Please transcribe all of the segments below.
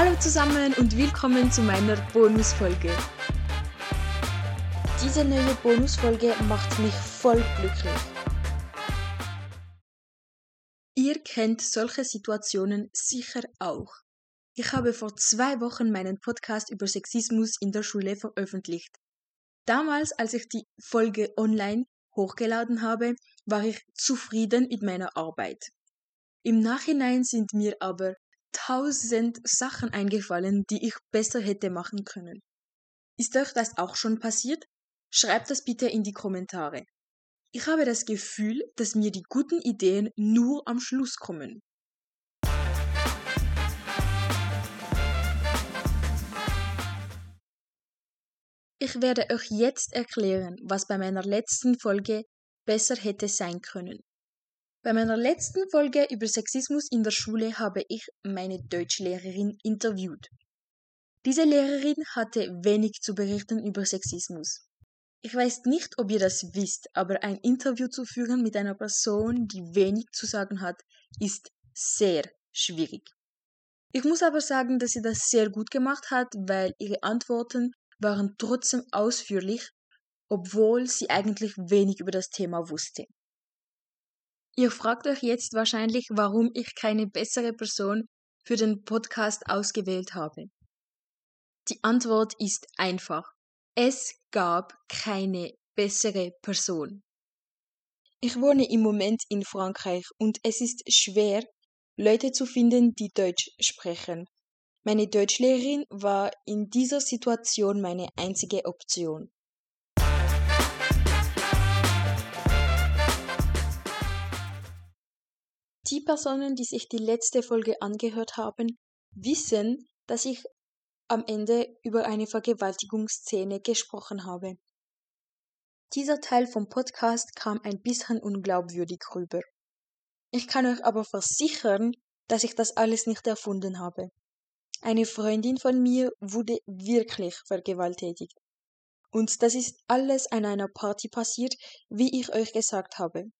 Hallo zusammen und willkommen zu meiner Bonusfolge. Diese neue Bonusfolge macht mich voll glücklich. Ihr kennt solche Situationen sicher auch. Ich habe vor zwei Wochen meinen Podcast über Sexismus in der Schule veröffentlicht. Damals, als ich die Folge online hochgeladen habe, war ich zufrieden mit meiner Arbeit. Im Nachhinein sind mir aber tausend Sachen eingefallen, die ich besser hätte machen können. Ist euch das auch schon passiert? Schreibt das bitte in die Kommentare. Ich habe das Gefühl, dass mir die guten Ideen nur am Schluss kommen. Ich werde euch jetzt erklären, was bei meiner letzten Folge besser hätte sein können. Bei meiner letzten Folge über Sexismus in der Schule habe ich meine Deutschlehrerin interviewt. Diese Lehrerin hatte wenig zu berichten über Sexismus. Ich weiß nicht, ob ihr das wisst, aber ein Interview zu führen mit einer Person, die wenig zu sagen hat, ist sehr schwierig. Ich muss aber sagen, dass sie das sehr gut gemacht hat, weil ihre Antworten waren trotzdem ausführlich, obwohl sie eigentlich wenig über das Thema wusste. Ihr fragt euch jetzt wahrscheinlich, warum ich keine bessere Person für den Podcast ausgewählt habe. Die Antwort ist einfach. Es gab keine bessere Person. Ich wohne im Moment in Frankreich und es ist schwer, Leute zu finden, die Deutsch sprechen. Meine Deutschlehrerin war in dieser Situation meine einzige Option. Die Personen, die sich die letzte Folge angehört haben, wissen, dass ich am Ende über eine Vergewaltigungsszene gesprochen habe. Dieser Teil vom Podcast kam ein bisschen unglaubwürdig rüber. Ich kann euch aber versichern, dass ich das alles nicht erfunden habe. Eine Freundin von mir wurde wirklich vergewaltigt. Und das ist alles an einer Party passiert, wie ich euch gesagt habe.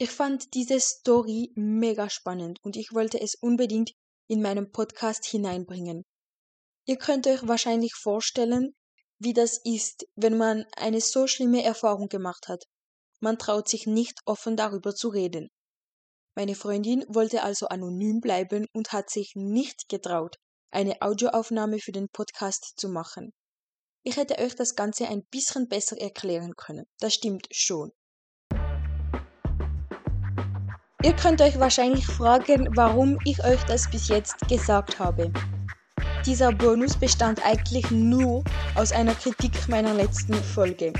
Ich fand diese Story mega spannend und ich wollte es unbedingt in meinem Podcast hineinbringen. Ihr könnt euch wahrscheinlich vorstellen, wie das ist, wenn man eine so schlimme Erfahrung gemacht hat. Man traut sich nicht offen darüber zu reden. Meine Freundin wollte also anonym bleiben und hat sich nicht getraut, eine Audioaufnahme für den Podcast zu machen. Ich hätte euch das Ganze ein bisschen besser erklären können. Das stimmt schon. Ihr könnt euch wahrscheinlich fragen, warum ich euch das bis jetzt gesagt habe. Dieser Bonus bestand eigentlich nur aus einer Kritik meiner letzten Folge.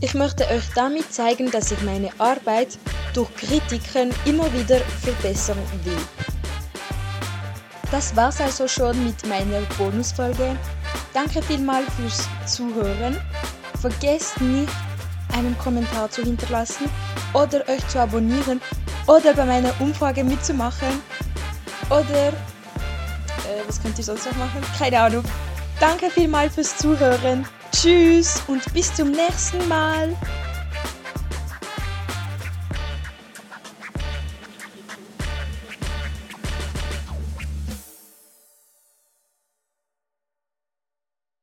Ich möchte euch damit zeigen, dass ich meine Arbeit durch Kritiken immer wieder verbessern will. Das war's also schon mit meiner Bonusfolge. Danke vielmals fürs Zuhören. Vergesst nicht, einen Kommentar zu hinterlassen oder euch zu abonnieren oder bei meiner Umfrage mitzumachen oder äh, was könnt ihr sonst noch machen? Keine Ahnung. Danke vielmals fürs Zuhören. Tschüss und bis zum nächsten Mal.